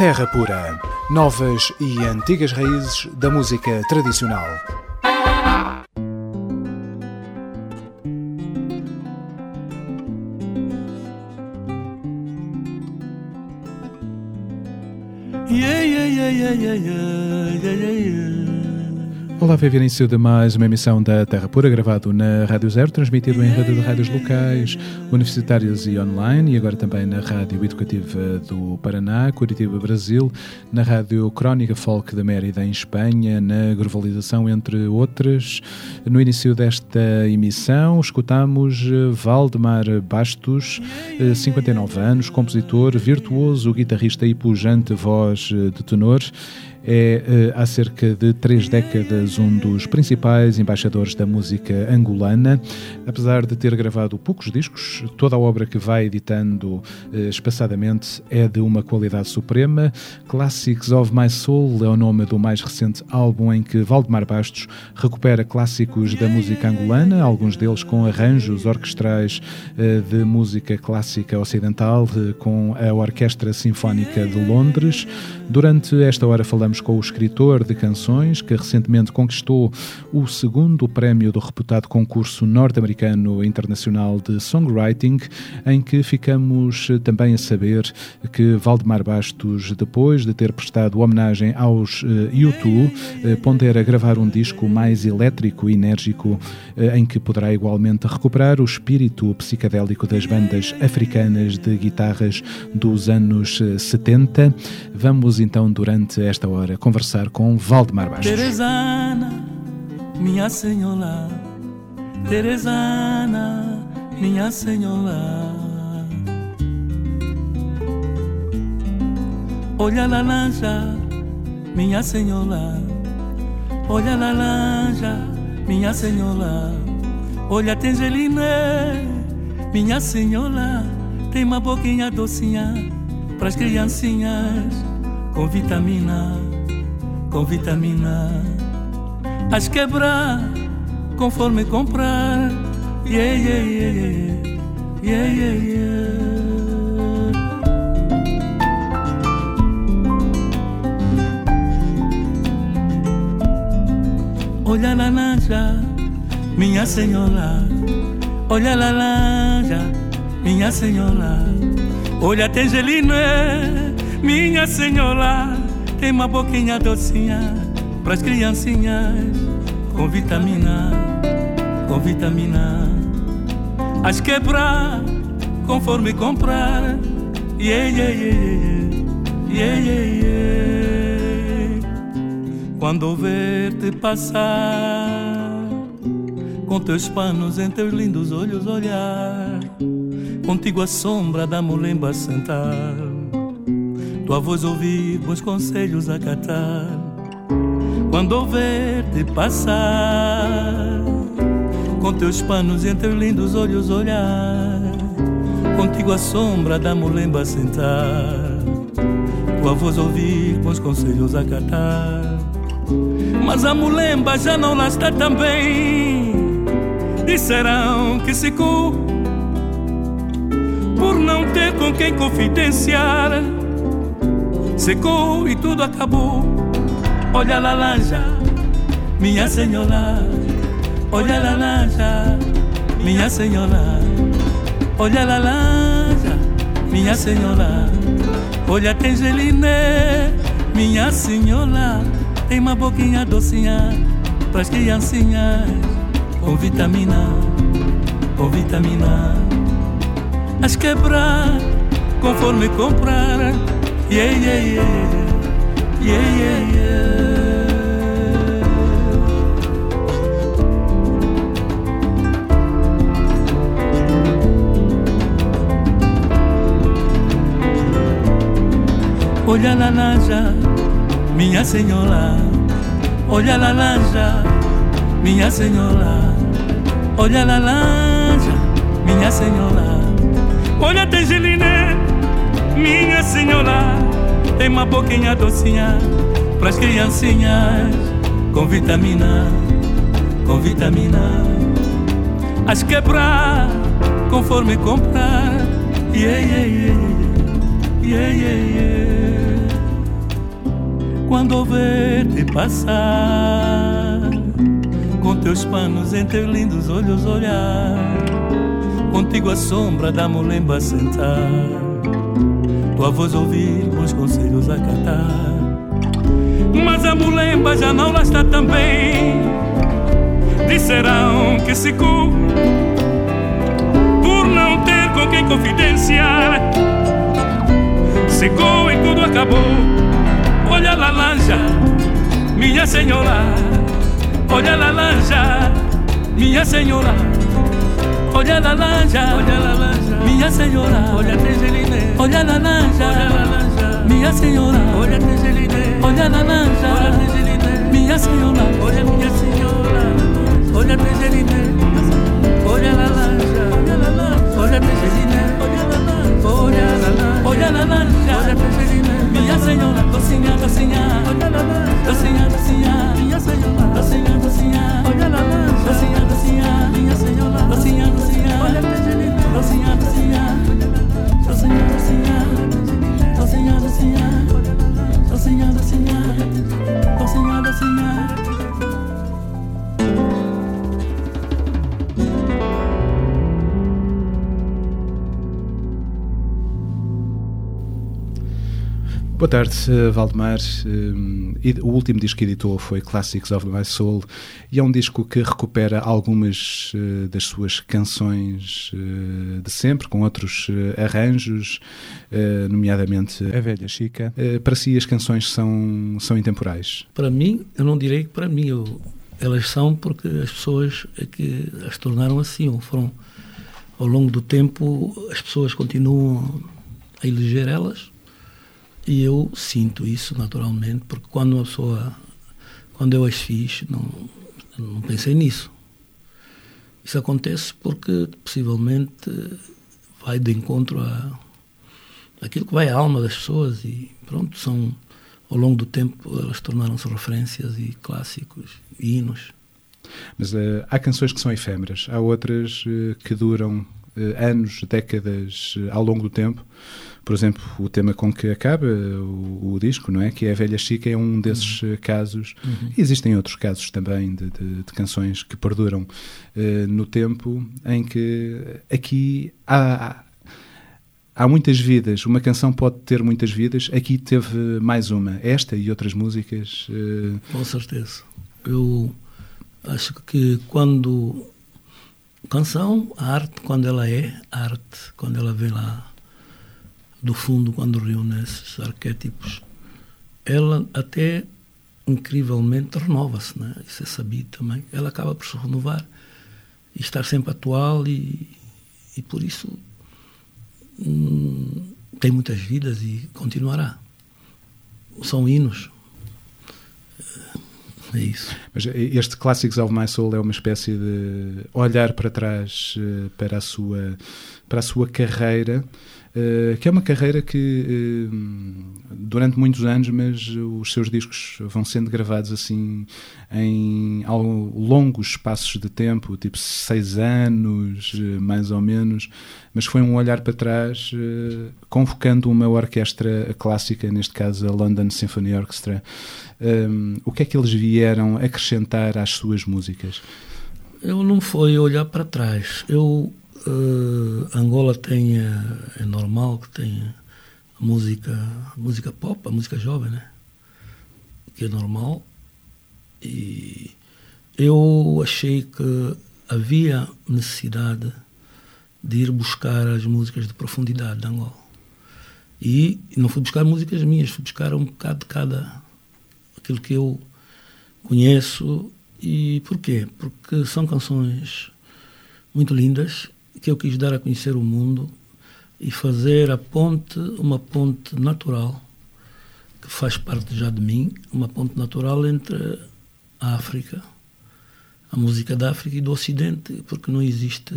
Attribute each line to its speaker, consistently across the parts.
Speaker 1: Terra Pura. Novas e antigas raízes da música tradicional. Ver início de mais uma emissão da Terra Pura, gravado na Rádio Zero, transmitido em rede de rádios locais, universitárias e online, e agora também na Rádio Educativa do Paraná, Curitiba, Brasil, na Rádio Crónica Folk da Mérida, em Espanha, na Globalização, entre outras. No início desta emissão, escutamos Valdemar Bastos, 59 anos, compositor, virtuoso, guitarrista e pujante voz de tenor é eh, há cerca de três décadas um dos principais embaixadores da música angolana. Apesar de ter gravado poucos discos, toda a obra que vai editando eh, espaçadamente é de uma qualidade suprema. Classics of My Soul é o nome do mais recente álbum em que Valdemar Bastos recupera clássicos da música angolana, alguns deles com arranjos orquestrais eh, de música clássica ocidental, com a Orquestra Sinfónica de Londres. Durante esta hora falamos com o escritor de canções que recentemente conquistou o segundo prémio do reputado concurso norte-americano internacional de songwriting, em que ficamos também a saber que Valdemar Bastos, depois de ter prestado homenagem aos YouTube, eh, pondera gravar um disco mais elétrico e enérgico, eh, em que poderá igualmente recuperar o espírito psicadélico das bandas africanas de guitarras dos anos 70. Eh, Vamos então, durante esta hora, conversar com Valdemar Bastos.
Speaker 2: Teresana, minha senhora, Teresana, minha senhora. Olha a laranja, minha senhora. Olha a laranja, minha senhora. Olha a tangerina, minha senhora. Tem uma boquinha docinha pras criancinhas com vitamina, com vitamina. As quebrar conforme comprar. Yeah, yeah, yeah, yeah, yeah, yeah. Olha a laranja, minha senhora. Olha a laranja, minha senhora. Olha a tangerina, minha senhora. Tem uma boquinha docinha pras criancinhas com vitamina, com vitamina. As quebrar conforme comprar. Yeah, yeah, yeah, yeah, yeah, yeah. Quando ver-te passar com teus panos em teus lindos olhos olhar, contigo a sombra da molemba sentar, tua voz ouvir, bons conselhos acatar. Quando ver-te passar com teus panos em teus lindos olhos olhar, contigo a sombra da molemba sentar, tua voz ouvir, bons conselhos acatar. Mas a mulemba já não lá está também. Disserão que secou por não ter com quem confidenciar. Secou e tudo acabou. Olha a laranja, minha senhora. Olha a laranja, minha senhora. Olha a laranja, minha senhora. Olha a tangerina, minha senhora. Tem uma boquinha docinha pras criancinhas com vitamina, com vitamina. As quebrar conforme comprar. Yeah, yeah, yeah, yeah, yeah, yeah. Olha a laranja minha senhora, olha a laranja, minha senhora, olha a laranja, minha senhora, olha a minha senhora, tem uma boquinha docinha pras criancinhas. Com vitamina, com vitamina, as quebrar conforme comprar, yeah, yeah, yeah, yeah, yeah, yeah. quando ver-te passar, com teus panos em teus lindos olhos olhar, contigo a sombra da molemba sentar, tua voz ouvir, bons conselhos acatar. Mas a mulemba já não lá está também. Disserão que se por não ter com quem confidenciar. Secou e tudo acabou Olha a lanja, minha senhora. Olha a lanja, minha senhora. Olha na lanja, minha senhora. Olha Tegeline, olha na lanja, minha senhora. Olha Tegeline, olha na lanja, minha senhora. Olha minha senhora, olha Tegeline, olha la lanja, olha Tegeline, olha na lanja, olha na lanja, olha Tegeline, minha senhora. Docinha, docinha, olha na lanja, docinha, docinha, minha senhora. Docinha, docinha, olha na lanja, docinha. Senhor, Senhor, Senhor, Senhor, Senhor.
Speaker 1: Boa tarde, eh, Valdemar. Eh, o último disco que editou foi Classics of My Soul e é um disco que recupera algumas eh, das suas canções de sempre, com outros arranjos, nomeadamente A Velha Chica. Para si, as canções são, são intemporais?
Speaker 3: Para mim, eu não direi que para mim, eu, elas são porque as pessoas é que as tornaram assim, ou foram ao longo do tempo, as pessoas continuam a eleger elas e eu sinto isso naturalmente, porque quando uma pessoa, quando eu as fiz, não, não pensei nisso. Isso acontece porque possivelmente vai de encontro a aquilo que vai à alma das pessoas e pronto, são ao longo do tempo elas tornaram-se referências e clássicos, e hinos.
Speaker 1: Mas uh, há canções que são efêmeras, há outras uh, que duram anos, décadas ao longo do tempo por exemplo, o tema com que acaba o, o, disco, não é? Que é a Velha Chica, é um desses uhum. casos. Uhum. Existem outros casos também de, de, de canções que perduram uh, no tempo, em que aqui há, há muitas vidas. Uma canção pode ter muitas vidas. Aqui teve mais uma. Esta e outras músicas.
Speaker 3: Uh... Com certeza. Eu acho que quando. Canção, arte, quando ela é arte, quando ela vem lá do fundo, quando reúne esses arquétipos, ela até incrivelmente renova-se, né? isso é sabido também. Ela acaba por se renovar e estar sempre atual e, e por isso hum, tem muitas vidas e continuará. São hinos. É isso.
Speaker 1: Mas este Classics of My Soul é uma espécie de olhar para trás eh, para a sua, para a sua carreira eh, que é uma carreira que uh, durante muitos anos, mas os seus discos vão sendo gravados assim em longos espaços de tempo, tipo seis anos, uh, mais ou menos, mas foi um olhar para trás, convocando uma orquestra clássica, neste caso a London Symphony Orchestra. o que é que eles vieram acrescentar às suas músicas?
Speaker 3: Eu não foi olhar para trás. Eu Uh, Angola tem, é normal que tenha música, música pop, a música jovem, né? Que é normal. E eu achei que havia necessidade de ir buscar as músicas de profundidade de Angola. E não fui buscar músicas minhas, fui buscar um bocado de cada aquilo que eu conheço. E porquê? Porque são canções muito lindas que eu quis dar a conhecer o mundo e fazer a ponte, uma ponte natural, que faz parte já de mim, uma ponte natural entre a África, a música da África e do Ocidente, porque não existe,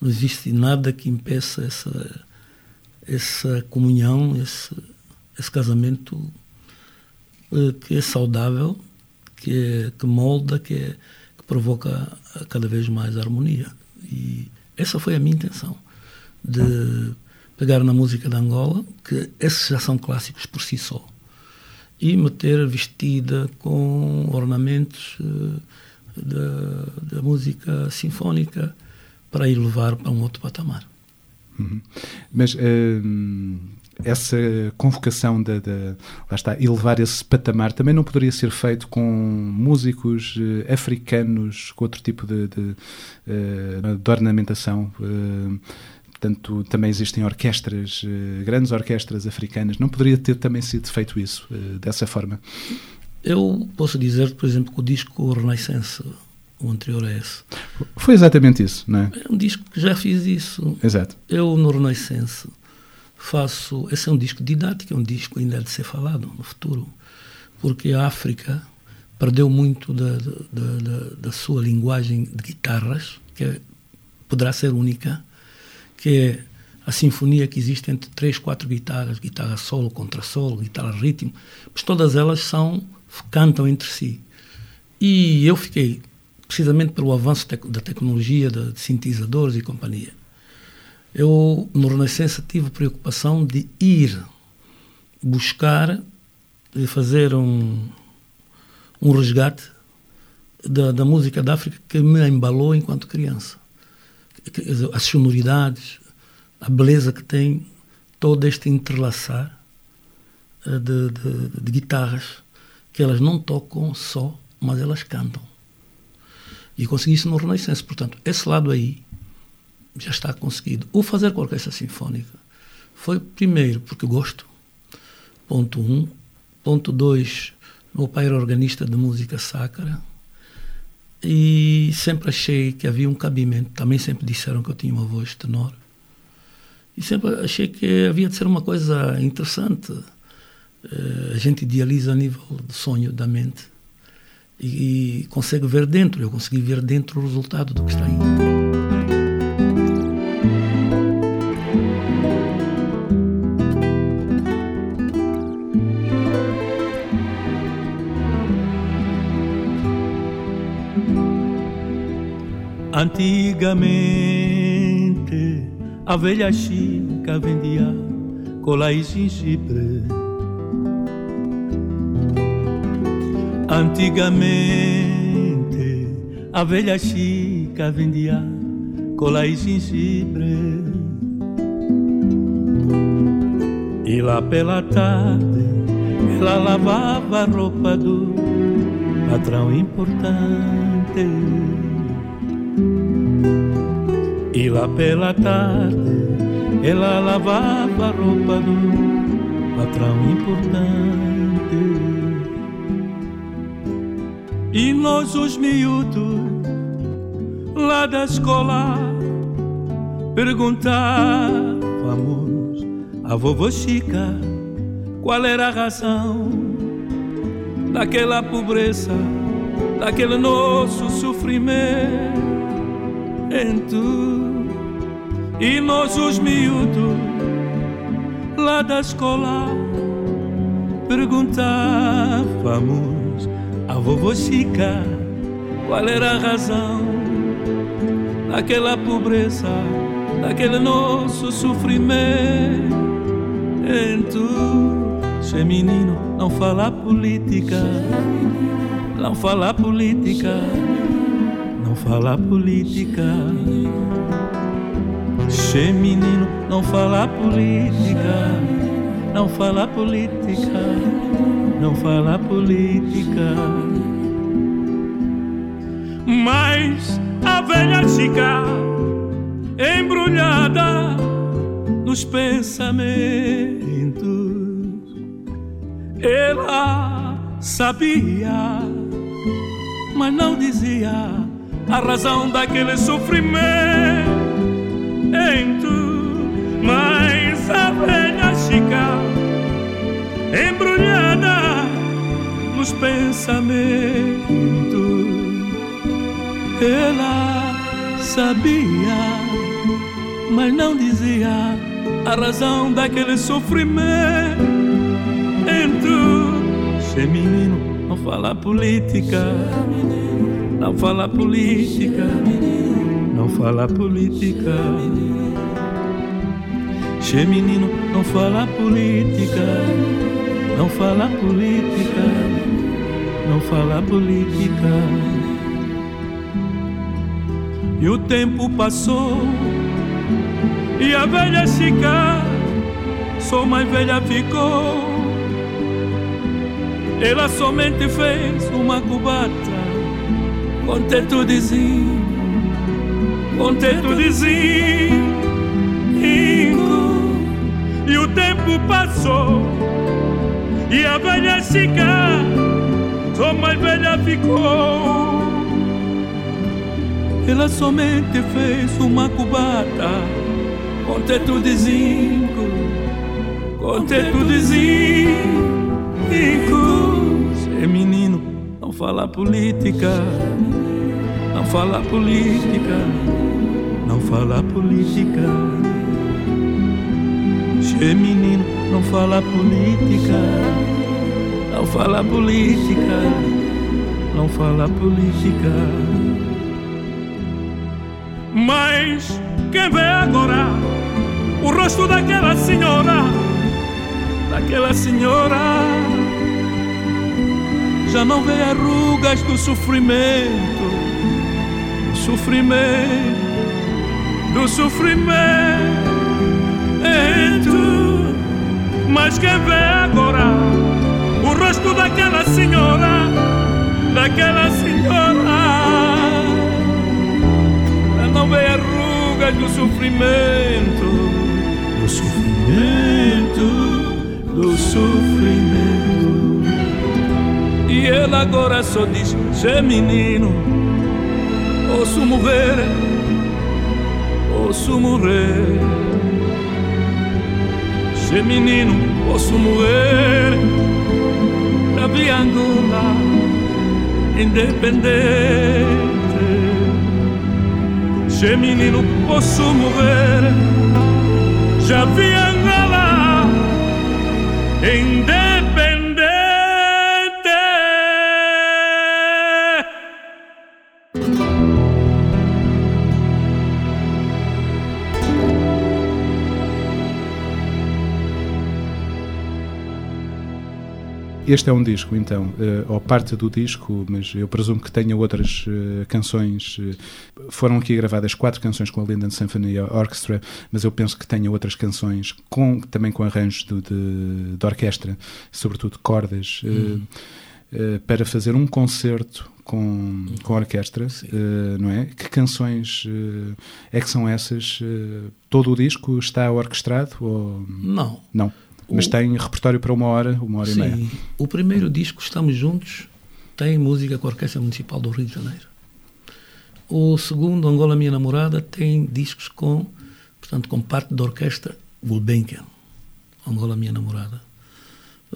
Speaker 3: não existe nada que impeça essa, essa comunhão, esse, esse casamento eh, que é saudável, que, é, que molda, que, é, que provoca cada vez mais harmonia. E essa foi a minha intenção, de pegar na música de Angola, que esses já são clássicos por si só, e me ter vestida com ornamentos uh, da, da, música sinfónica para ir levar para um outro patamar.
Speaker 1: Uhum. Mas uh, essa convocação da, lá está, elevar esse patamar também não poderia ser feito com músicos uh, africanos com outro tipo de, de, de ornamentação? Portanto, também existem orquestras, grandes orquestras africanas. Não poderia ter também sido feito isso dessa forma?
Speaker 3: Eu posso dizer, por exemplo, que o disco Renaissance, o anterior a esse.
Speaker 1: Foi exatamente isso, não é?
Speaker 3: É um disco que já fiz isso.
Speaker 1: Exato.
Speaker 3: Eu, no Renaissance, faço. Esse é um disco didático, é um disco ainda de ser falado no futuro, porque a África perdeu muito da, da, da, da sua linguagem de guitarras, que é, poderá ser única que é a sinfonia que existe entre três, quatro guitarras, guitarra solo, contrassolo, guitarra ritmo, mas todas elas são cantam entre si. E eu fiquei, precisamente pelo avanço da tecnologia, de sintetizadores e companhia, eu, no Renascença, tive a preocupação de ir buscar, de fazer um, um resgate da, da música da África que me embalou enquanto criança as sonoridades, a beleza que tem todo este entrelaçar eh, de, de, de, guitarras que elas não tocam só, mas elas cantam. E consegui isso no Renascença. Portanto, esse lado aí já está conseguido. O fazer com a orquestra sinfónica foi, primeiro, porque gosto, ponto um. Ponto dois, meu pai era organista de música sacra e sempre achei que havia um cabimento. Também sempre disseram que eu tinha uma voz tenor. E sempre achei que havia de ser uma coisa interessante. Uh, a gente idealiza a nível do sonho da mente e, e consegue ver dentro. Eu consegui ver dentro o resultado do que está aí.
Speaker 2: Antigamente a velha chica vendia cola e gengibre. Antigamente a velha chica vendia cola e gengibre. E lá pela tarde ela lavava a roupa do patrão importante. E lá pela tarde ela lavava a roupa do patrão importante. E nós os miúdos lá da escola perguntávamos a vovó Chica qual era a razão daquela pobreza, daquele nosso sofrimento. E nós os miúdos lá da escola perguntávamos a vovó Chica qual era a razão daquela pobreza, daquele nosso sofrimento. Se menino, não fala política, não fala política, não fala política. Che menino, não fala política, não fala política, não fala política. Mas a velha chica embrulhada nos pensamentos, ela sabia, mas não dizia a razão daquele sofrimento mas a velha chica embrulhada nos pensamentos, ela sabia, mas não dizia a razão daquele sofrimento. Se menino não fala política, não fala política não fala política. Che menino, não fala política, não fala política, não fala política. E o tempo passou e a velha chica, só mais velha ficou. Ela somente fez uma cubata com tetudezinho, com tetudezinho. E o tempo passou e a velha chica, só mais velha ficou. Ela somente fez uma cubata com teto de zinco, com teto de zinco. É menino, não fala política, não fala política, fala política. Che menino, não fala política, não fala política, não fala política. Mas quem vê agora o rosto daquela senhora, daquela senhora, já não vê as rugas do sofrimento, do sofrimento, do sofrimento. Mas quem vê agora o rosto daquela senhora, daquela senhora, não vê as rugas do sofrimento, do sofrimento, do sofrimento. E ela agora só diz: Cê menino, ouço morrer, ouço morrer. Cê menino, posso morrer via Angola, independente. Cê menino, posso morrer, já vi Angola, independente.
Speaker 1: Este é um disco, então, uh, ou parte do disco, mas eu presumo que tenha outras uh, canções. Uh, foram aqui gravadas quatro canções com a Linden Symphony Orchestra, mas eu penso que tenha outras canções com, também com arranjos de, de, de orquestra, sobretudo cordas, hum. para fazer um concerto com, com orquestra, não é? Que canções é que são essas? todo o disco está orquestrado? Ou...
Speaker 3: Não.
Speaker 1: Não. Mas o... tem repertório para uma hora, uma hora
Speaker 3: Sim.
Speaker 1: e meia.
Speaker 3: O primeiro disco, Estamos Juntos, tem música com a Orquestra Municipal do Rio de Janeiro. O segundo, Angola Minha Namorada, tem discos com, portanto, com parte da orquestra Gulbenkian, Angola Minha Namorada.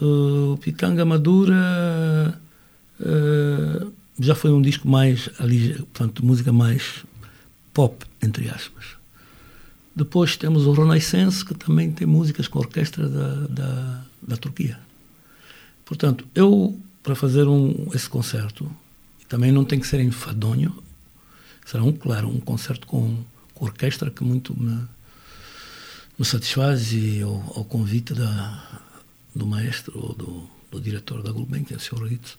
Speaker 3: O uh, Pitanga Madura uh, já foi um disco mais, ali, portanto, música mais pop, entre aspas. Depois temos o Renaissance, que também tem músicas com orquestra da, da, da Turquia. Portanto, eu, para fazer um, esse concerto, também não tem que ser em fadonho, será, um, claro, um concerto com, com orquestra que muito me, me satisfaz e ao, ao convite da, do maestro ou do, do diretor da Gulbenkian, Sr. Ritz,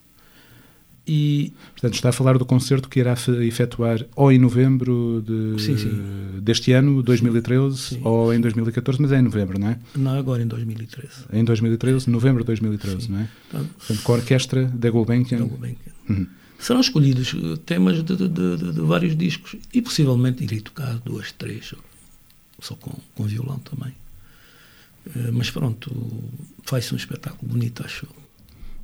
Speaker 1: e, Portanto, está a falar do concerto que irá efetuar ou em novembro de,
Speaker 3: sim, sim.
Speaker 1: deste ano, 2013, sim, ou em 2014, mas é em novembro, não é?
Speaker 3: Não, agora em 2013.
Speaker 1: Em 2013, novembro de 2013, não é? Portanto, com a orquestra da Gulbenkian.
Speaker 3: Da Gulbenkian. Uhum. Serão escolhidos eh, temas de, de, de, vários discos e possivelmente irei tocar duas, três, só com, com violão também. Eh, mas pronto, faz-se um espetáculo bonito, acho eu.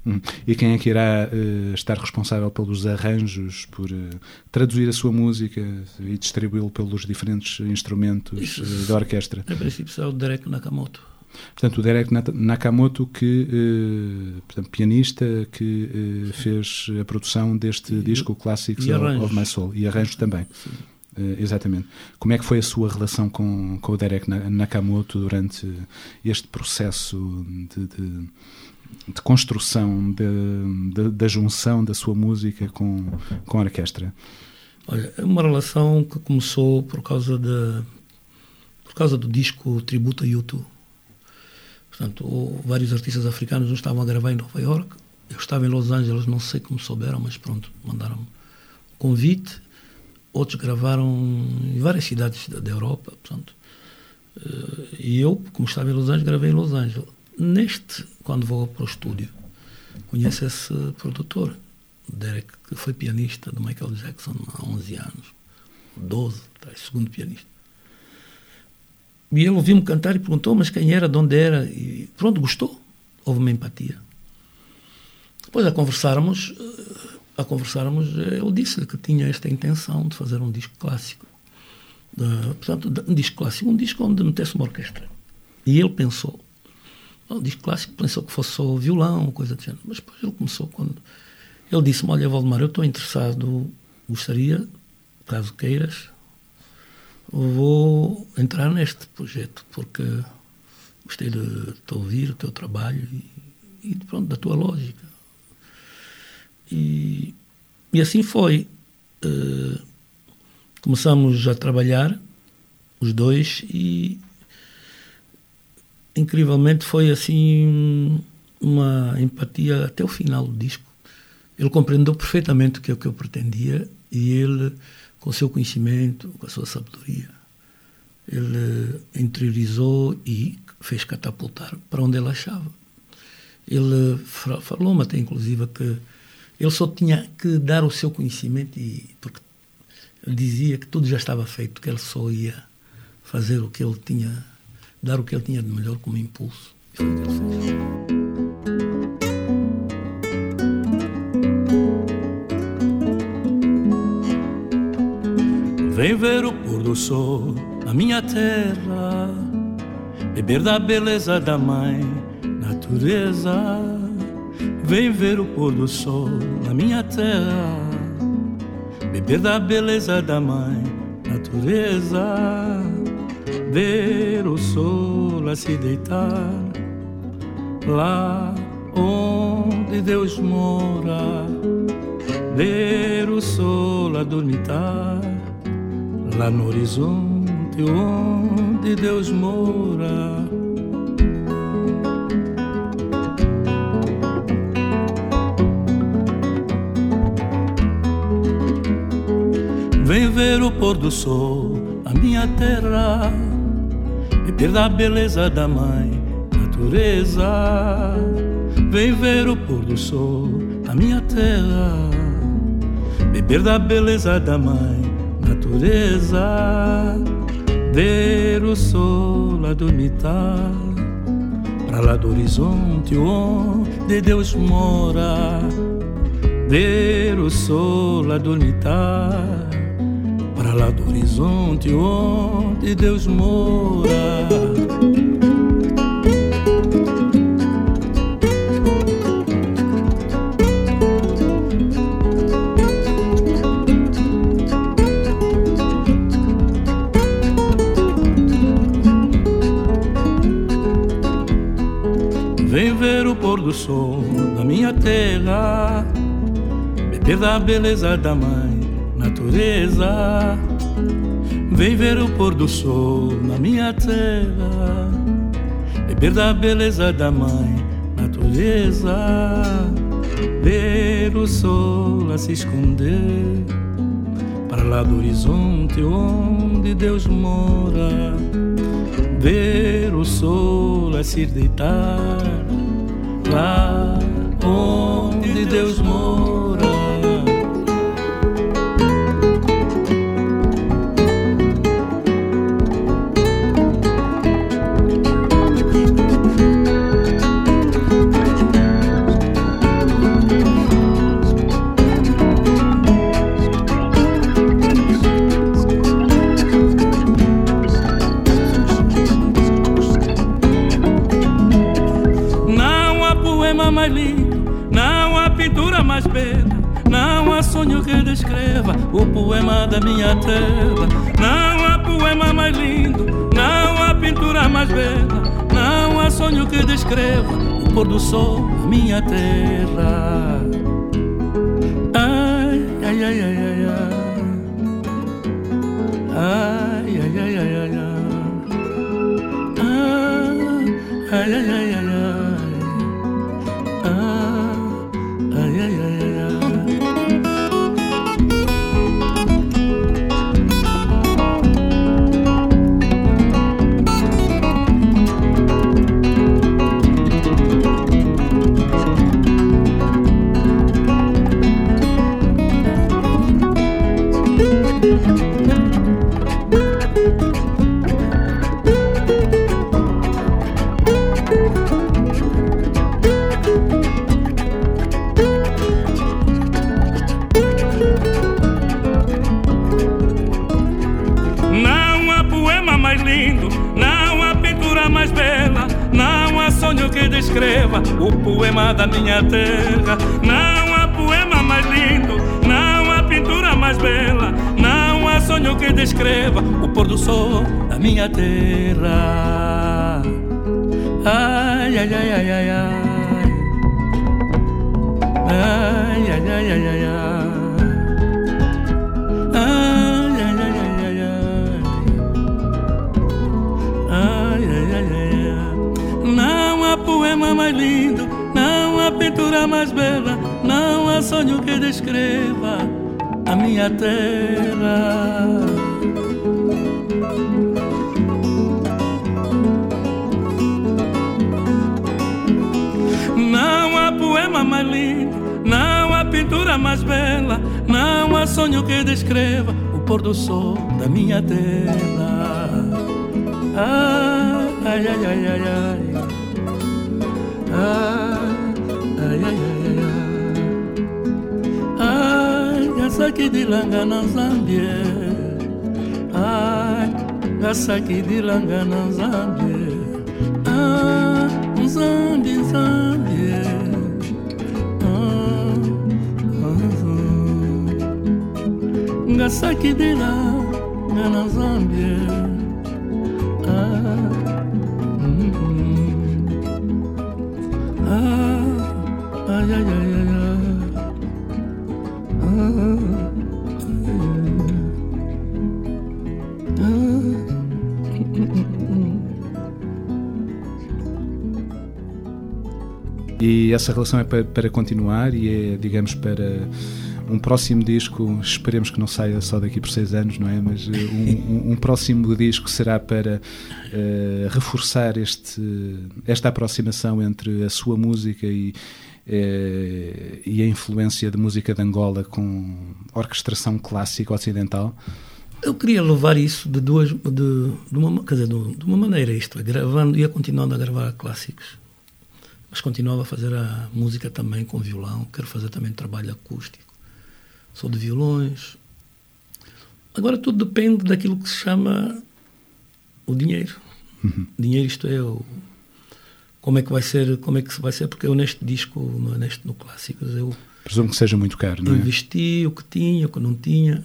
Speaker 1: Hum. E quem é que irá uh, estar responsável pelos arranjos, por uh, traduzir a sua música e distribuí-lo pelos diferentes instrumentos uh, da orquestra?
Speaker 3: Em princípio será o Derek Nakamoto.
Speaker 1: Portanto, o Derek Nakamoto, que, portanto, pianista, que fez a produção deste e, disco Classics of My Soul e arranjos também. exatamente. Como é que foi a sua relação com, com o Derek Nakamoto durante este processo de, de de construção de, de, da junção da sua música com, com a orquestra?
Speaker 3: Olha, é uma relação que começou por causa de por causa do disco Tributo a YouTube. Portanto, vários artistas africanos não estavam a gravar em Nova York. Eu estava em Los Angeles, não sei como souberam, mas pronto, mandaram um convite. Outros gravaram em várias cidades da, da Europa, portanto. Uh, e eu, como estava em Los Angeles, gravei em Los Angeles. Neste, quando vou para o estúdio, conheço esse produtor, Derek, que foi pianista do Michael Jackson há 11 anos, 12, tá, segundo pianista. E ele ouviu-me cantar e perguntou, mas quem era, de onde era? E pronto, gostou. Houve uma empatia. Depois a conversarmos, a conversarmos, ele disse que tinha esta intenção de fazer um disco clássico. De, portanto, um disco clássico, um disco onde metesse uma orquestra. E ele pensou, um disco clássico, pensou que fosse só violão, coisa do género. Mas depois ele começou quando... Ele disse-me, olha, Valdemar, eu estou interessado, gostaria, caso queiras, vou entrar neste projeto, porque gostei de te ouvir, o teu trabalho e, e pronto, da tua lógica. E, e assim foi. Uh, começamos a trabalhar, os dois, e incrivelmente foi assim uma empatia até o final do disco. Ele compreendeu perfeitamente o que é o que eu pretendia e ele com o seu conhecimento, com a sua sabedoria. Ele interiorizou e fez catapultar para onde ele achava. Ele falou-me até, inclusive, que ele só tinha que dar o seu conhecimento, e, porque ele dizia que tudo já estava feito, que ele só ia fazer o que ele tinha, dar o que ele tinha de melhor como impulso. E foi o que ele fez.
Speaker 2: Vem ver o pôr do sol na minha terra, beber da beleza da mãe natureza. Vem ver o pôr do sol na minha terra, beber da beleza da mãe natureza. Ver o sol a se deitar lá onde Deus mora, ver o sol a dormitar lá no horizonte onde Deus mora. Vem ver o pôr do sol, a minha terra, beber da beleza da mãe natureza. Vem ver o pôr do sol, a minha terra, beber da beleza da mãe natureza, ver o sol a dormitar, para lá do horizonte onde Deus mora, ver o sol a dormitar, lá do horizonte onde Deus mora. do sol da minha terra, beber da beleza da mãe natureza. Vem ver o pôr do sol na minha terra, beber da beleza da mãe natureza. Ver o sol a se esconder para lá do horizonte onde Deus mora. Ver o sol a se deitar lá onde Deus mora. Sonho que descreva o pôr do sol minha terra. Ai, gasaki dilanga na Zambia. Ah, Zambia, Zambia. Ah, ah, gasaki dilanga na
Speaker 1: E essa relação é para, para, continuar e é, digamos, para um próximo disco, esperemos que não saia só daqui por seis anos, não é? Mas eh, um, um, próximo disco será para uh, reforçar este, esta aproximação entre a sua música e, uh, e a influência de música de Angola com orquestração clássica ocidental.
Speaker 3: Eu queria levar isso de duas, de, de uma, quer dizer, de, uma maneira, isto, é, gravando, ia continuando a gravar clássicos mas continuava a fazer a música também com violão. Quero fazer também trabalho acústico. Sou de violões. Agora tudo depende daquilo que se chama o dinheiro. Uhum. Dinheiro, isto é, o, como é que vai ser, como é que vai ser, porque eu neste disco, neste, no Clássicos, eu
Speaker 1: presumo que seja muito caro, não
Speaker 3: é? Investi o que tinha, o que não tinha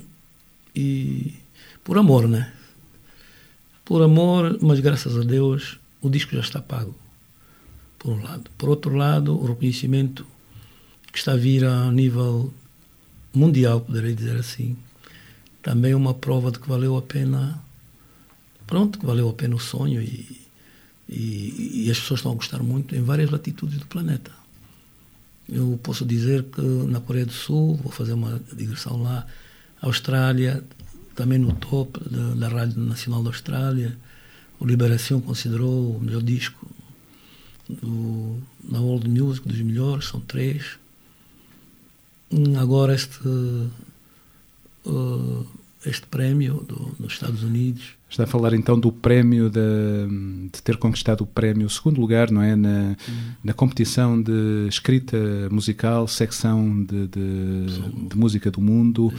Speaker 3: e por amor, né? Por amor, mas graças a Deus o disco já está pago por um lado. Por outro lado, o reconhecimento que está a vir a nível mundial, poderei dizer assim, também é uma prova de que valeu a pena, pronto, que valeu a pena o sonho e, e, e as pessoas estão a gostar muito em várias latitudes do planeta. Eu posso dizer que na Coreia do Sul, vou fazer uma digressão lá, Austrália, também no top da, da Rádio Nacional da Austrália, o Liberação considerou o melhor disco do, na World Music, dos melhores, são três. Hum, agora este, uh, este prémio do, nos Estados Unidos.
Speaker 1: Está a falar então do prémio de, de ter conquistado o prémio segundo lugar, não é? Na, hum. na competição de escrita musical, secção de, de, de música do mundo.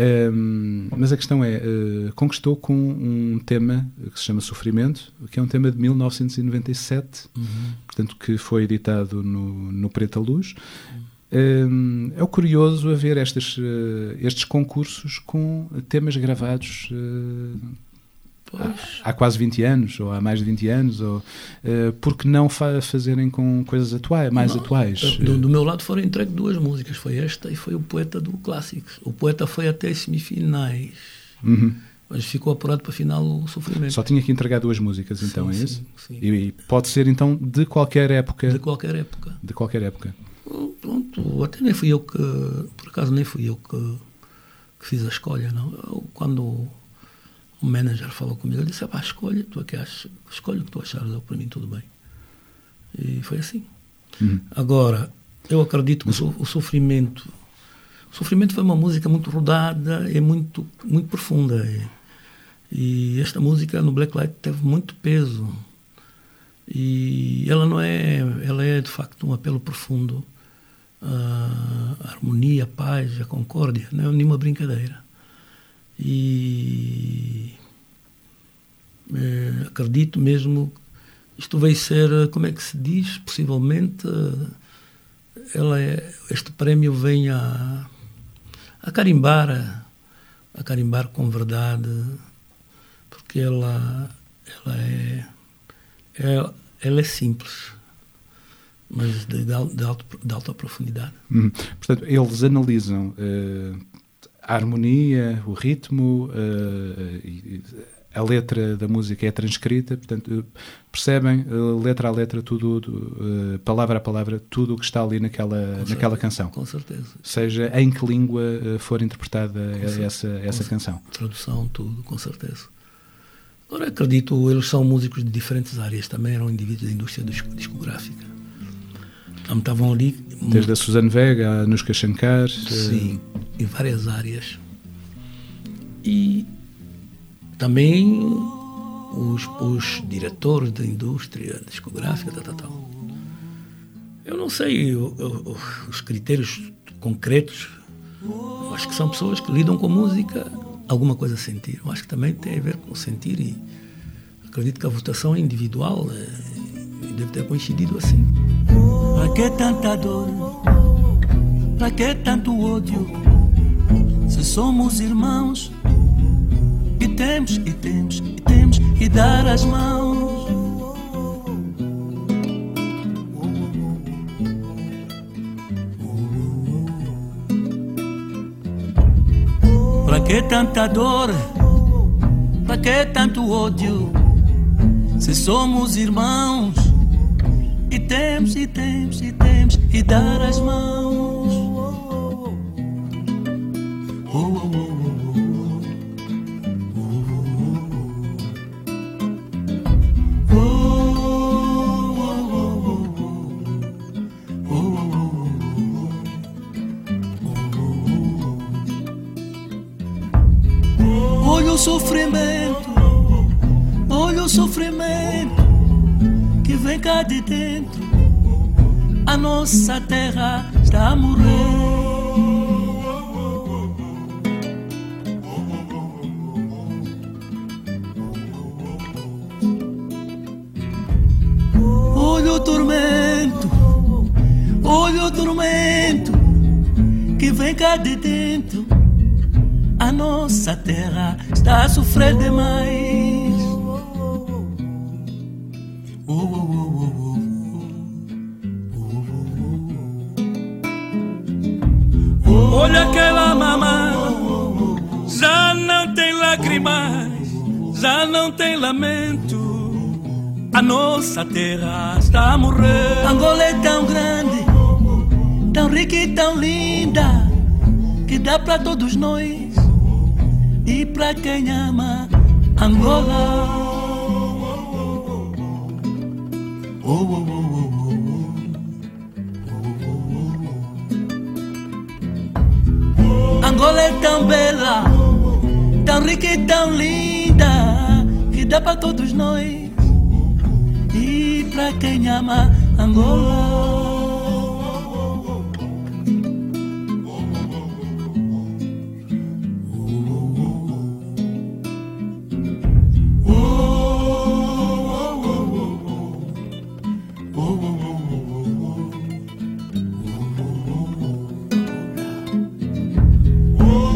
Speaker 1: Um, mas a questão é, uh, conquistou com um tema que se chama Sofrimento, que é um tema de 1997, uhum. portanto que foi editado no, no Preta Luz. Um, é o curioso a ver estes, uh, estes concursos com temas gravados uh, há, há, quase 20 anos, ou há mais de 20 anos, ou uh, porque não fa fazerem com coisas atuais, mais não, atuais?
Speaker 3: Do, do, meu lado foram entregue duas músicas, foi esta e foi o Poeta do Clássicos. O Poeta foi até as semifinais. Uhum. Mas ficou apurado para final o sofrimento.
Speaker 1: Só tinha que entregar duas músicas, então,
Speaker 3: sim,
Speaker 1: é isso?
Speaker 3: Sim, sim.
Speaker 1: E, pode ser, então, de qualquer época?
Speaker 3: De qualquer época.
Speaker 1: De qualquer época.
Speaker 3: Pronto, até nem fui eu que, por acaso, nem fui eu que, que fiz a escolha, não. Eu, quando o manager falou comigo, ele disse, ah, escolhe, tu é que achas, escolhe o que tu achares, para mim tudo bem. E foi assim. Uhum. Agora, eu acredito que o, o sofrimento, o sofrimento foi uma música muito rodada e muito, muito profunda. E, e esta música no Blacklight teve muito peso. E ela não é, ela é de facto um apelo profundo à harmonia, à paz, à concórdia, não é nenhuma brincadeira. E é, acredito mesmo
Speaker 4: isto vai ser, como é que se diz, possivelmente, ela é, este prémio vem a, a carimbar, a carimbar com verdade, porque ela, ela é, é ela é simples, mas de, de, alto, de alta profundidade.
Speaker 1: Hum. Portanto, eles analisam uh, a harmonia, o ritmo, uh, a letra da música é transcrita, portanto, percebem letra a letra, tudo, palavra a palavra, tudo o que está ali naquela, com naquela
Speaker 4: certeza,
Speaker 1: canção.
Speaker 4: Com certeza.
Speaker 1: Seja em que língua for interpretada essa, essa canção.
Speaker 4: Tradução, tudo, com certeza. Agora, acredito, eles são músicos de diferentes áreas, também eram indivíduos da indústria discográfica. Então, estavam ali.
Speaker 1: Desde a Suzanne Vega, a Nuska Shankar.
Speaker 4: Sim. Em várias áreas. E também os, os diretores da indústria discográfica, tal, tal, tal. Eu não sei eu, eu, os critérios concretos. Eu acho que são pessoas que lidam com música alguma coisa a sentir. Eu acho que também tem a ver com sentir e acredito que a votação é individual é, e deve ter coincidido assim.
Speaker 3: Para que tanta dor? Para que tanto ódio? Se somos irmãos e temos, e temos, e temos e dar as mãos. Para que tanta dor? Para que tanto ódio? Se somos irmãos e temos, e temos, e temos e dar as mãos. Nossa terra está a morrer. Olha o tormento, olha o tormento que vem cá de dentro. A nossa terra está a sofrer demais.
Speaker 2: A nossa terra está a morrer.
Speaker 3: Angola é tão grande, tão rica e tão linda, que dá para todos nós e para quem ama Angola. Angola é tão bela, tão rica e tão linda, que dá para todos nós e para quem ama Angola.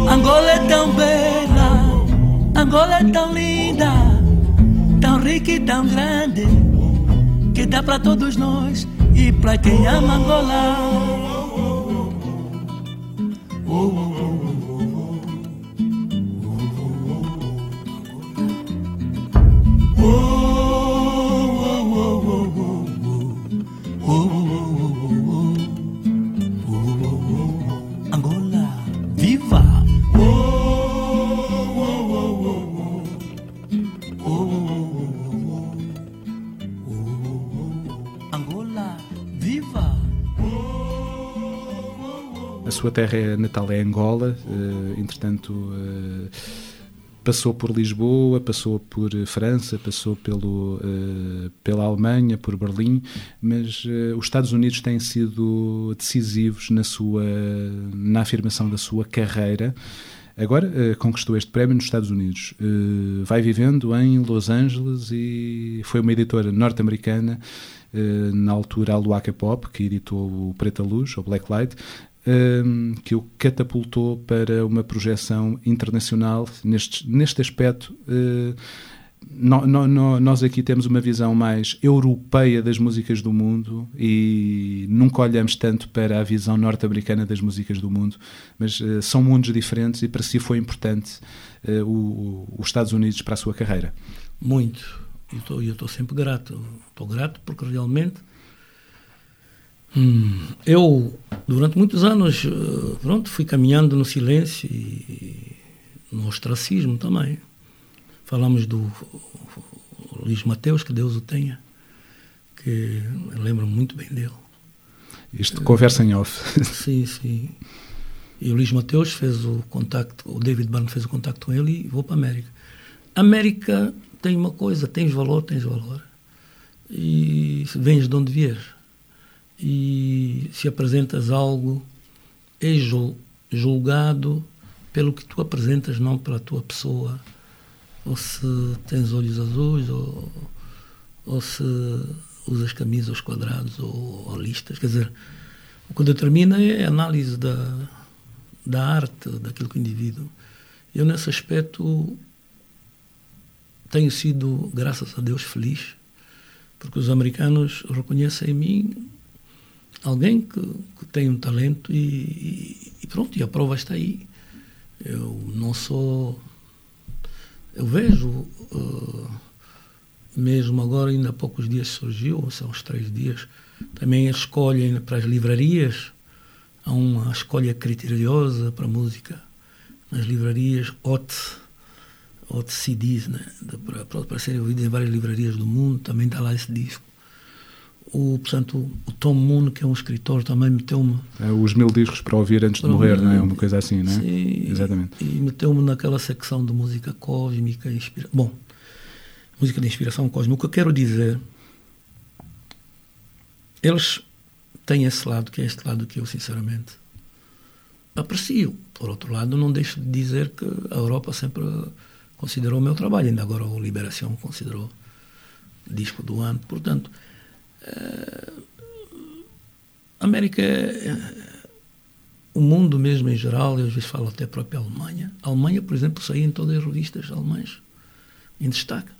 Speaker 3: Angola é tão bela, Angola é tão linda, tão rica e tão grande, dá para todos nós e para quem ama Angola.
Speaker 1: Sua terra natal é Angola, uh, entretanto uh, passou por Lisboa, passou por França, passou pelo, uh, pela Alemanha, por Berlim, mas os Estados Unidos têm sido decisivos na, sua, na afirmação da sua carreira. Agora uh, conquistou este prémio nos Estados Unidos. Uh, vai vivendo em Los Angeles e foi uma editora norte-americana, uh, na altura a Luaca Pop, que editou o Preta Luz, ou Black Light, que o catapultou para uma projeção internacional neste, neste aspecto no, no, no, nós aqui temos uma visão mais europeia das músicas do mundo e nunca olhamos tanto para a visão norte-americana das músicas do mundo, mas uh, são mundos diferentes e para si foi importante uh, os Estados Unidos para a sua carreira.
Speaker 3: Muito. E eu estou sempre grato. Estou grato porque realmente hum, eu, durante muitos anos, uh, pronto, fui caminhando no silêncio e no ostracismo também. Falamos do Luís Mateus, que Deus o tenha, que lembro muito bem dele.
Speaker 1: Isto conversa em off.
Speaker 3: Sim, sim. E o Luís Mateus fez o contacto, o David Byrne fez o contacto com ele e vou para a América. América tem uma coisa, tens valor, tens valor. E vens de onde vieres. E se apresentas algo, és julgado pelo que tu apresentas, não pela tua pessoa ou se tens olhos azuis, ou, ou se usas camisas quadrados ou, ou listas. Quer dizer, o que determina é a análise da, da arte, daquilo que o indivíduo. Eu, nesse aspecto, tenho sido, graças a Deus, feliz, porque os americanos reconhecem em mim alguém que, que tem um talento e, e, pronto, e a prova está aí. Eu não sou eu vejo, uh, mesmo agora, ainda há poucos dias surgiu, são uns três dias, também a escolha para as livrarias, há uma escolha criteriosa para a música nas livrarias, hot, hot CDs, né? para, para serem em várias livrarias do mundo, também está lá esse disco o, portanto, o Tom Moon, que é um escritor, também meteu-me.
Speaker 1: É, os mil discos para ouvir antes de morrer, não é? Uma coisa assim, não é?
Speaker 3: Sim, Exatamente. E, e meteu-me naquela secção de música cósmica, inspira... bom, música de inspiração cósmica. O que eu quero dizer, eles têm esse lado, que é este lado que eu, sinceramente, aprecio. Por outro lado, não deixo de dizer que a Europa sempre considerou o meu trabalho, ainda agora o Liberação considerou disco do ano. Portanto, a América, o mundo mesmo em geral, eu às vezes falo até a própria Alemanha. A Alemanha, por exemplo, saía em todas as revistas alemãs, em destaque.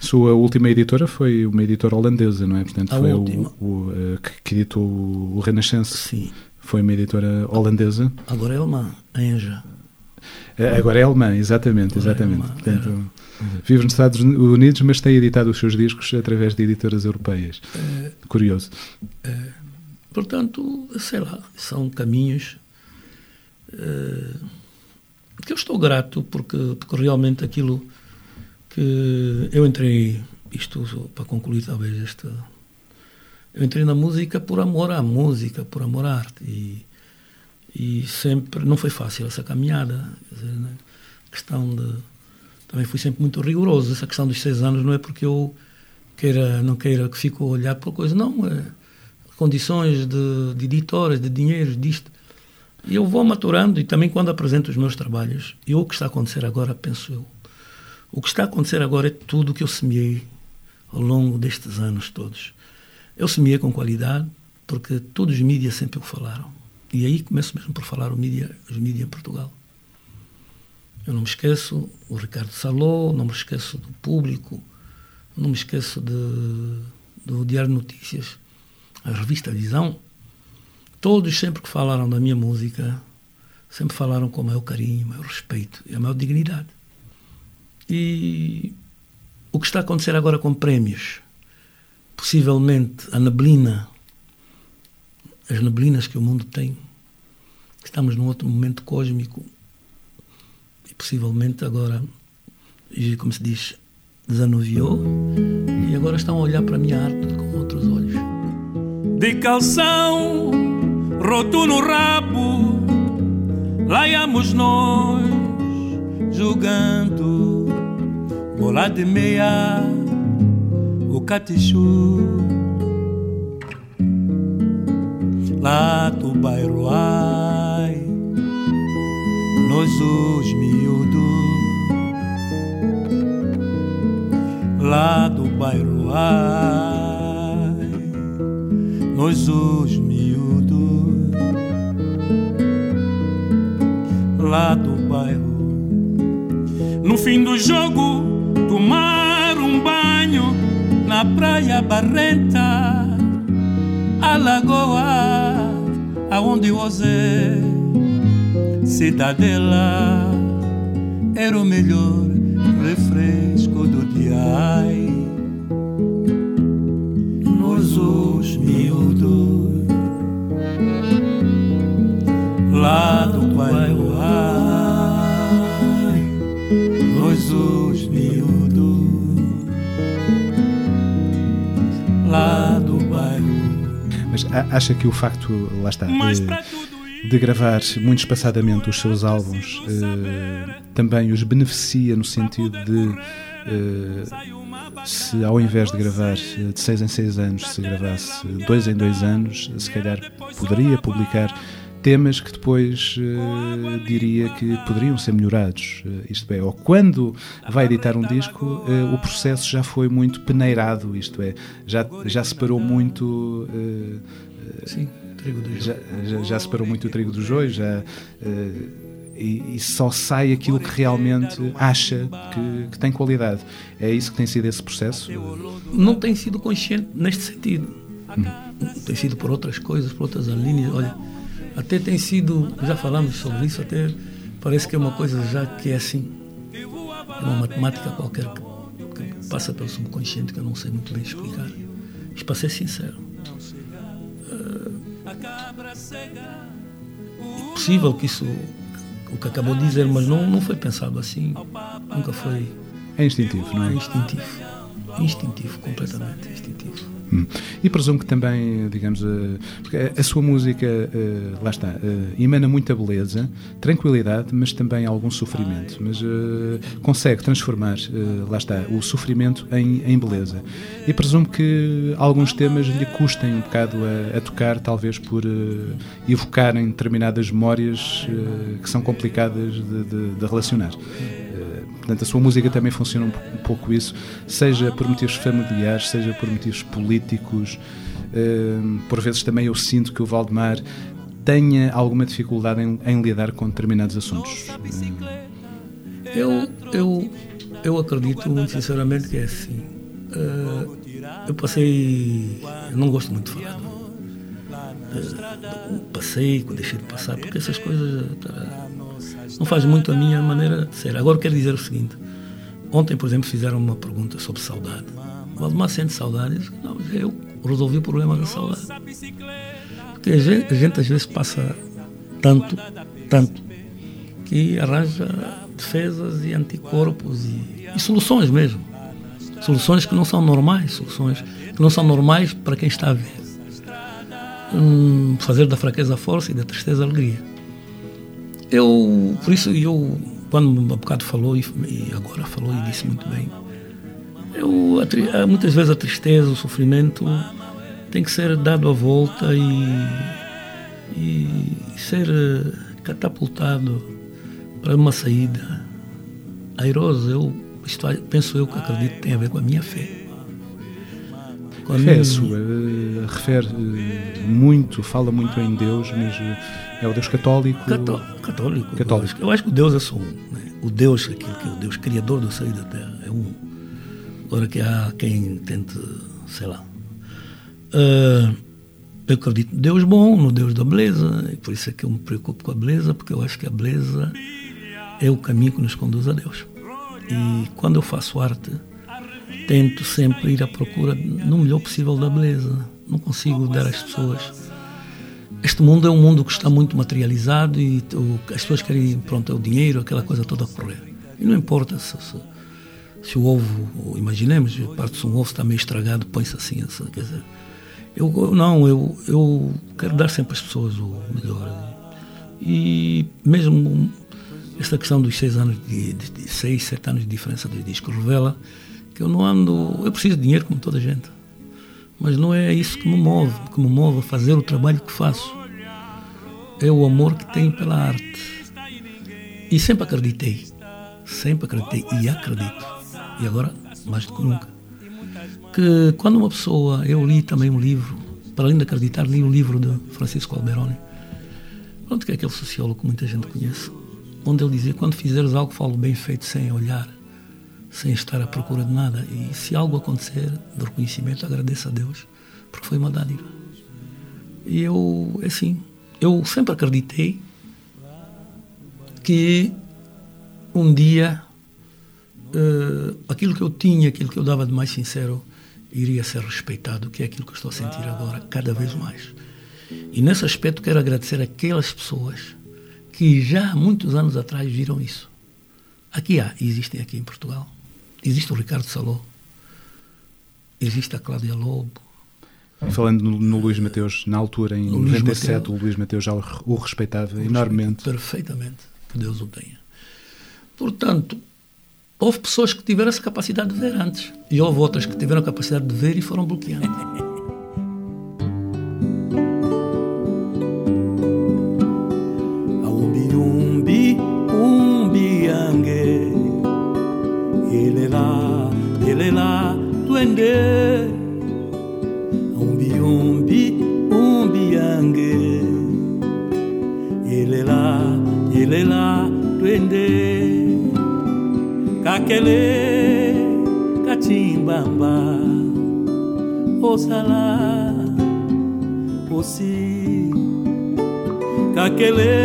Speaker 1: Sua última editora foi uma editora holandesa, não é? Portanto,
Speaker 3: a
Speaker 1: foi
Speaker 3: última.
Speaker 1: O, o, eh, que editou o Renascença.
Speaker 3: Sim.
Speaker 1: Foi uma editora holandesa.
Speaker 3: Agora é alemã, a Enja.
Speaker 1: Eh, agora é alemã, exatamente, Agora é exatamente. É alemã, Portanto, Vive nos Estados Unidos, mas tem editado os seus discos através de editoras europeias. É, Curioso.
Speaker 3: É, portanto, sei lá, são caminhos é, que eu estou grato porque, porque realmente aquilo que eu entrei, isto para concluir talvez esta. Eu entrei na música por amor à música, por amor à arte. E, e sempre. Não foi fácil essa caminhada. Dizer, né? questão de também fui sempre muito rigoroso. Essa questão dos seis anos não é porque eu queira, não queira que fique a olhar por coisa, não. É condições de, de editoras, de dinheiro, disto. E eu vou maturando e também quando apresento os meus trabalhos, e o que está a acontecer agora, penso eu, o que está a acontecer agora é tudo o que eu semeei ao longo destes anos todos. Eu semeei com qualidade, porque todos os mídias sempre o falaram. E aí começo mesmo por falar o mídia, os mídias em Portugal. Eu não me esqueço o Ricardo Saló, não me esqueço do Público, não me esqueço de, do Diário de Notícias, a revista Visão. Todos sempre que falaram da minha música, sempre falaram com o maior carinho, o maior respeito e a maior dignidade. E o que está a acontecer agora com prémios, possivelmente a neblina, as neblinas que o mundo tem, estamos num outro momento cósmico possivelmente agora, como se diz, desanuviou e agora estão a olhar para a minha arte com outros olhos.
Speaker 2: De calção, roto no rabo, lá íamos nós jogando bola de meia, o catichu. Lá do bairro ai
Speaker 5: nós os miúdos lá do bairro ai, nós os miúdos lá do bairro. No fim do jogo, tomar um banho na praia barrenta, a lagoa aonde você cidadela era o melhor refresco do dia. Nós os miúdos lá do. Ai, nós os miúdos lá do bairro.
Speaker 1: Mas acha que o facto, lá está, de, gravar muito espaçadamente os seus álbuns eh, também os beneficia no sentido de eh, se ao invés de gravar de seis em seis anos, se gravasse dois em dois anos, se calhar poderia publicar temas que depois diria que poderiam ser melhorados. Isto é, ou quando vai editar um disco, o processo já foi muito peneirado, isto é, já, já separou muito.
Speaker 3: Sim, trigo do
Speaker 1: já, já, já, separou muito o trigo do joio, já. E, e, só sai aquilo que realmente acha que, que, tem qualidade. É isso que tem sido esse processo?
Speaker 3: Não tem sido consciente neste sentido. Hum. Tem sido por outras coisas, por outras linhas. Olha, até tem sido, já falamos sobre isso, até parece que é uma coisa já que é assim, é uma matemática qualquer que, que passa pelo subconsciente que eu não sei muito bem explicar. Isto para ser sincero. É possível que isso, o que acabou de dizer, mas não, não foi pensado assim, nunca foi.
Speaker 1: É instintivo, não é?
Speaker 3: É instintivo. Instintivo, completamente instintivo.
Speaker 1: Hum. E presumo que também, digamos, porque a, a, sua música, uh, lá está, uh, emana muita beleza, tranquilidade, mas também algum sofrimento. Mas consegue transformar, lá está, o sofrimento em, em, beleza. E presumo que alguns temas lhe custem um bocado a, a tocar, talvez por evocarem determinadas memórias que são complicadas de, de, de relacionar. Portanto, a sua música também funciona um, pouco isso, seja por motivos familiares, seja por motivos políticos. Uh, por vezes também eu sinto que o Valdemar tenha alguma dificuldade em, em lidar com determinados assuntos.
Speaker 3: Eu, eu, eu acredito muito sinceramente que é assim. Uh, eu passei. Eu não gosto muito de falar. Uh, passei, deixei de passar, porque essas coisas. Não faz muito a minha maneira de ser. Agora quero dizer o seguinte: ontem, por exemplo, fizeram uma pergunta sobre saudade. Valdemar sente saudade? Não, eu resolvi o problema da saudade. Porque a gente, a gente às vezes passa tanto, tanto, que arranja defesas e anticorpos e, e soluções mesmo. Soluções que não são normais, soluções que não são normais para quem está a ver. Hum, fazer da fraqueza força e da tristeza alegria. Eu, por isso, eu, quando um bocado falou e, agora falou e disse muito bem, eu, muitas vezes a tristeza, o sofrimento tem que ser dado a volta e, e ser eh, catapultado para uma saída airosa. Eu, isto, penso eu que acredito tem a ver com a minha fé.
Speaker 1: Com a fé minha... sua uh, refere uh, muito, fala muito em Deus, mas uh, é o Deus católico?
Speaker 3: Cató católico. Católico. Eu acho que o Deus é só um. Né? O Deus, aquele que é o Deus criador do céu e da terra, é um. Agora que há quem tente, sei lá. Uh, eu acredito no Deus bom, no Deus da beleza, e por isso é que eu me preocupo com a beleza, porque eu acho que a beleza é o caminho que nos conduz a Deus. E quando eu faço arte, tento sempre ir à procura no melhor possível da beleza. Não consigo dar às pessoas este mundo é um mundo que está muito materializado e as pessoas querem, pronto, é o dinheiro, aquela coisa toda a correr. E não importa se, se, se o ovo, imaginemos, parte-se um ovo está meio estragado, põe-se assim, assim, quer dizer, eu, não, eu, eu quero dar sempre às pessoas o melhor. E mesmo esta questão dos seis anos, de, de seis, sete anos de diferença dos discos revela que eu não ando, eu preciso de dinheiro como toda a gente. Mas não é isso que me move, que me move a fazer o trabalho que faço. É o amor que tenho pela arte. e sempre acreditei, sempre acreditei e acredito, e agora mais do que nunca, que quando uma pessoa, eu li também um livro, para além de acreditar, li um livro de Francisco Alberoni, Pronto, que é aquele sociólogo que muita gente conhece, onde ele dizia: quando fizeres algo, falo bem feito, sem olhar, sem estar à procura de nada. E se algo acontecer de reconhecimento, agradeça a Deus, porque foi uma dádiva. E eu, é assim, eu sempre acreditei que um dia uh, aquilo que eu tinha, aquilo que eu dava de mais sincero, iria ser respeitado, que é aquilo que eu estou a sentir agora, cada vez mais. E nesse aspecto quero agradecer aquelas pessoas que já há muitos anos atrás viram isso. Aqui há, existem aqui em Portugal. Existe o Ricardo Saló, existe a Cláudia Lobo.
Speaker 1: Falando no, no Luís Mateus, na altura, em o 97, Mateus, o Luís Mateus já o, o respeitava o enormemente.
Speaker 3: Perfeitamente, que Deus o tenha. Portanto, houve pessoas que tiveram essa capacidade de ver antes, e houve outras que tiveram a capacidade de ver e foram bloqueando.
Speaker 5: Osala osi. Kakele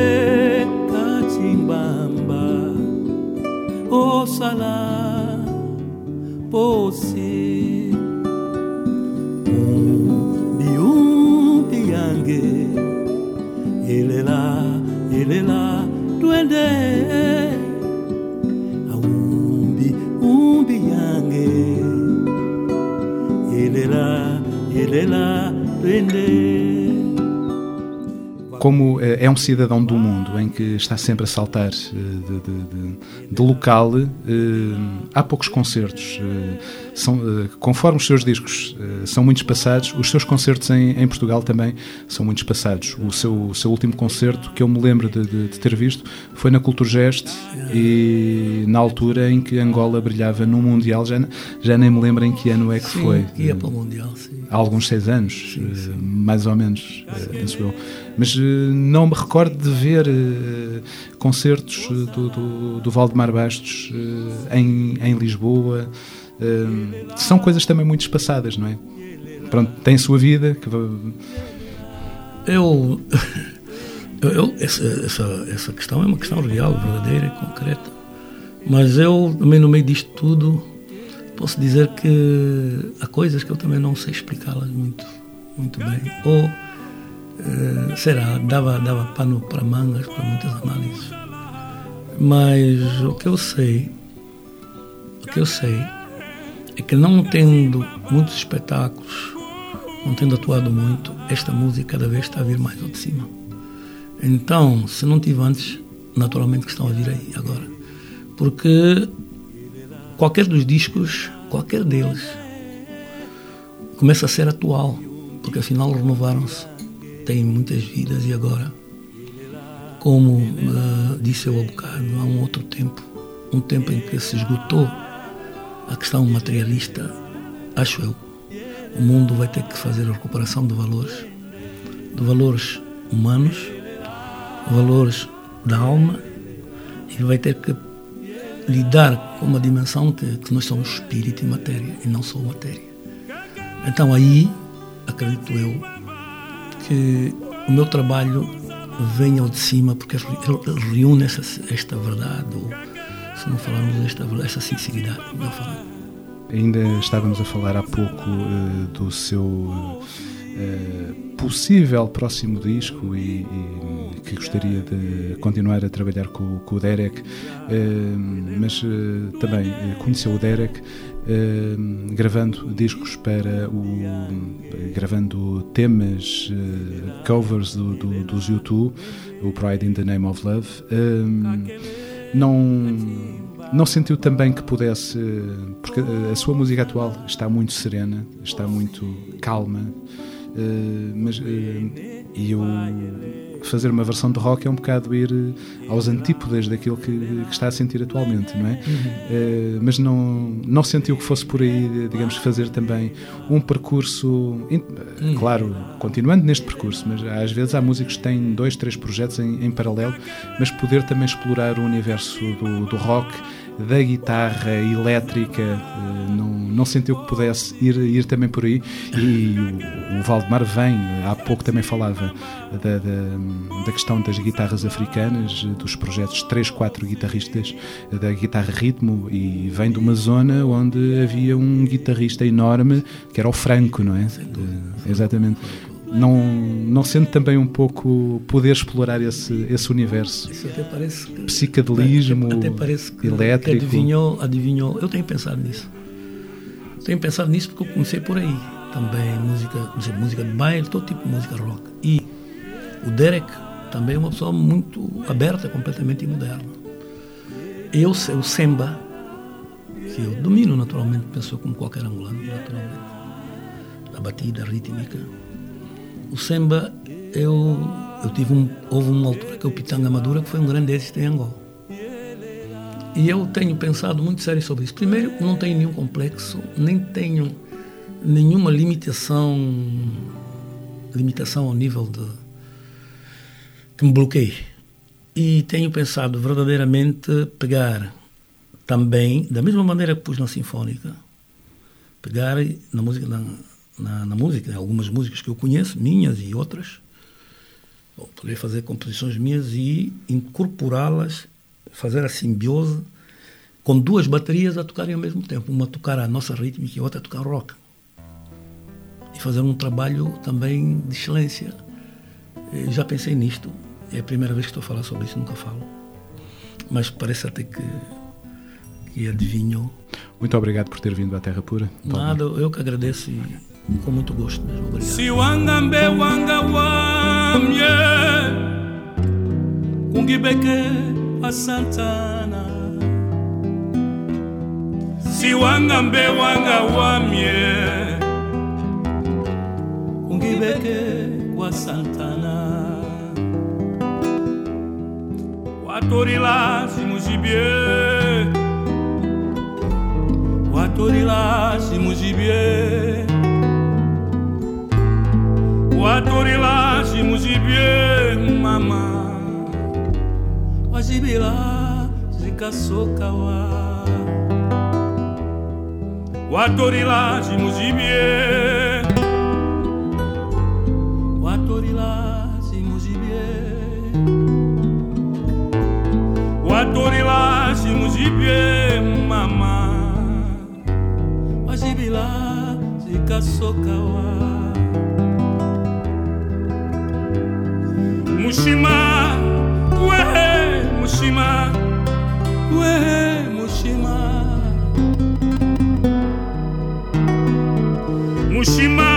Speaker 1: cidadão do mundo em que está sempre a saltar eh, de, de, de, de local, eh, há poucos concertos. São, conforme os seus discos são muito espaçados, os seus concertos em, em Portugal também são muito espaçados. O seu, o seu último concerto, que eu me lembro de, ter visto, foi na Culturgest e na altura em que Angola brilhava no Mundial. Já, já nem me lembro em que ano é que
Speaker 3: sim,
Speaker 1: foi.
Speaker 3: Ia para o Mundial, sim
Speaker 1: há alguns seis anos, sim, sim. mais ou menos, penso eu. Mas não me recordo de ver concertos do, do, do Valdemar Bastos em, em Lisboa. São coisas também muito espaçadas, não é? Pronto, tem sua vida. Que...
Speaker 3: Eu. eu essa, essa, essa questão é uma questão real, verdadeira e concreta. Mas eu, também no meio disto tudo, posso dizer que há coisas que eu também não sei explicá-las muito, muito bem. Ou, uh, será, dava, dava pano para mangas, para muitas análises. Mas o que eu sei, o que eu sei é que não tendo muitos espetáculos, não tendo atuado muito, esta música cada vez está a vir mais ao de cima. Então, se não tive antes, naturalmente que estão a vir aí agora. Porque qualquer dos discos, qualquer deles, começa a ser atual, porque afinal renovaram-se, têm muitas vidas e agora, como uh, disse eu há bocado, há um outro tempo, um tempo em que se esgotou a questão materialista, acho eu, o mundo vai ter que fazer a recuperação de valores, de valores humanos, valores da alma, e vai ter que lidar com uma dimensão que, que nós somos espírito e matéria e não só matéria. Então aí acredito eu que o meu trabalho vem ao de cima porque ele reúne essa, esta verdade, se não falarmos esta, esta sinceridade, melhor falando.
Speaker 1: Ainda estávamos a falar há pouco uh, do seu uh, possível próximo disco e, e, que gostaria de continuar a trabalhar com, com o Derek, mas também conheceu o Derek gravando discos para o gravando temas covers do, do, dos YouTube, o Pride in the Name of Love. Não não sentiu também que pudesse, porque a sua música atual está muito serena, está muito calma, uh, mas uh, eu fazer uma versão de rock é um bocado ir eh, aos antípodas daquilo que, que está a sentir atualmente, não é? Uhum. Uh, mas não, não sentiu que fosse por aí, digamos, fazer também um percurso, uhum. claro, continuando neste percurso, mas às vezes há músicos que têm dois, três projetos em, em paralelo, mas poder também explorar o universo do, do rock da guitarra elétrica, eh, não, não sentiu que pudesse ir, ir também por aí. E o, o Valdemar vem, há pouco também falava da, da, da, questão das guitarras africanas, dos projetos 3, 4 guitarristas da guitarra ritmo, e vem de uma zona onde havia um guitarrista enorme que era o Franco, não é? Exatamente não, não sendo também um pouco poder explorar esse, esse universo?
Speaker 3: Isso até parece que,
Speaker 1: Psicadelismo,
Speaker 3: até, até parece que,
Speaker 1: elétrico.
Speaker 3: Que adivinhou, adivinhou. Eu tenho pensado nisso. Tenho pensado nisso porque eu comecei por aí. Também música, música de baile, todo tipo de música rock. E o Derek também é uma pessoa muito aberta, completamente moderna. Eu, o Semba, que eu domino naturalmente, pensou como qualquer angolano, naturalmente. A batida rítmica, o Semba, eu, eu tive um, houve uma altura que o Pitanga Madura, que foi um grande êxito em Angola. E eu tenho pensado muito sério sobre isso. Primeiro, não tenho nenhum complexo, nem tenho nenhuma limitação, limitação ao nível de que me bloqueie. E tenho pensado verdadeiramente pegar também, da mesma maneira que pus na Sinfónica, pegar na música, na, na, na música, algumas músicas que eu conheço, minhas e outras, ou poder fazer composições minhas e incorporá-las, fazer a simbiose com duas baterias a tocarem ao mesmo tempo, uma a tocar a nossa rítmica e a outra a tocar rock. E fazer um trabalho também de excelência. Eu já pensei nisto, é a primeira vez que estou a falar sobre isso, nunca falo. Mas parece até que, que adivinhou.
Speaker 1: Muito obrigado por ter vindo à Terra Pura.
Speaker 3: Nada, eu que agradeço e com muito gosto mesmo. Obrigado.
Speaker 2: Se wangambe wanga wamye kungibeke a Santana Si wangambe wanga wamye kungibeke kwa Santana Watorila simujibie Watorila simujibie watorila simuzibie mama wazibila zikasokawa watorila simuzibie watorila simuzibie watorila simuzibie mama wazibila zikasokawa Mushima, wehe Mushima, wehe Mushima, Mushima,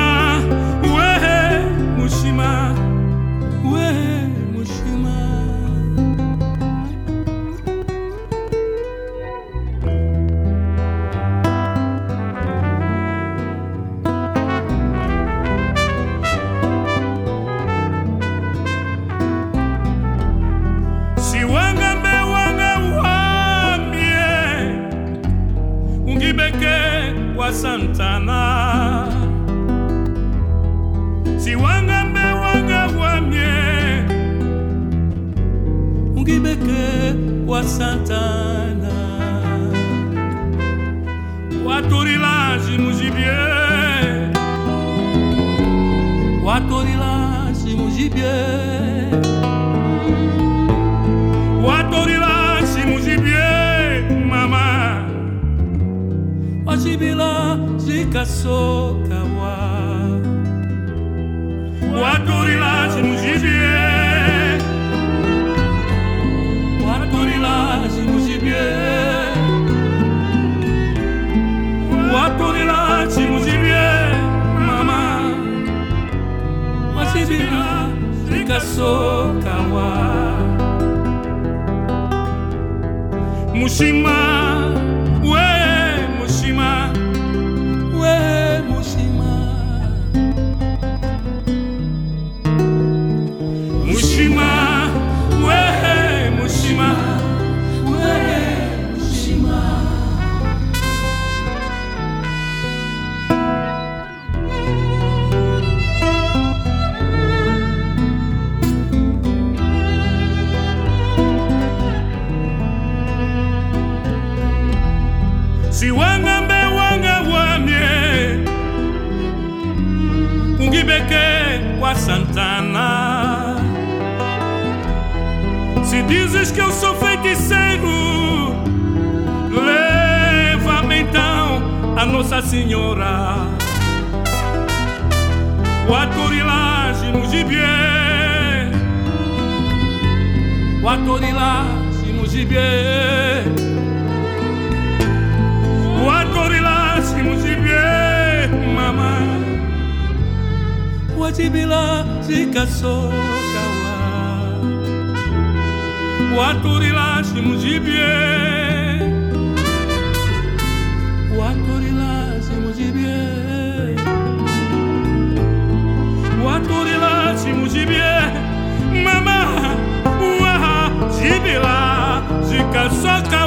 Speaker 2: Santana. Se dizes que eu sou feiticeiro Leva-me então a Nossa Senhora. O atorilage no gibier. O atorilage no gibier. O atorilage no gibier Guajibila, Jicaçocauá Guaturila, Ximujibie Guaturila, Ximujibie Guaturila, Ximujibie Mamá, Uá, Jibila, Jicaçocauá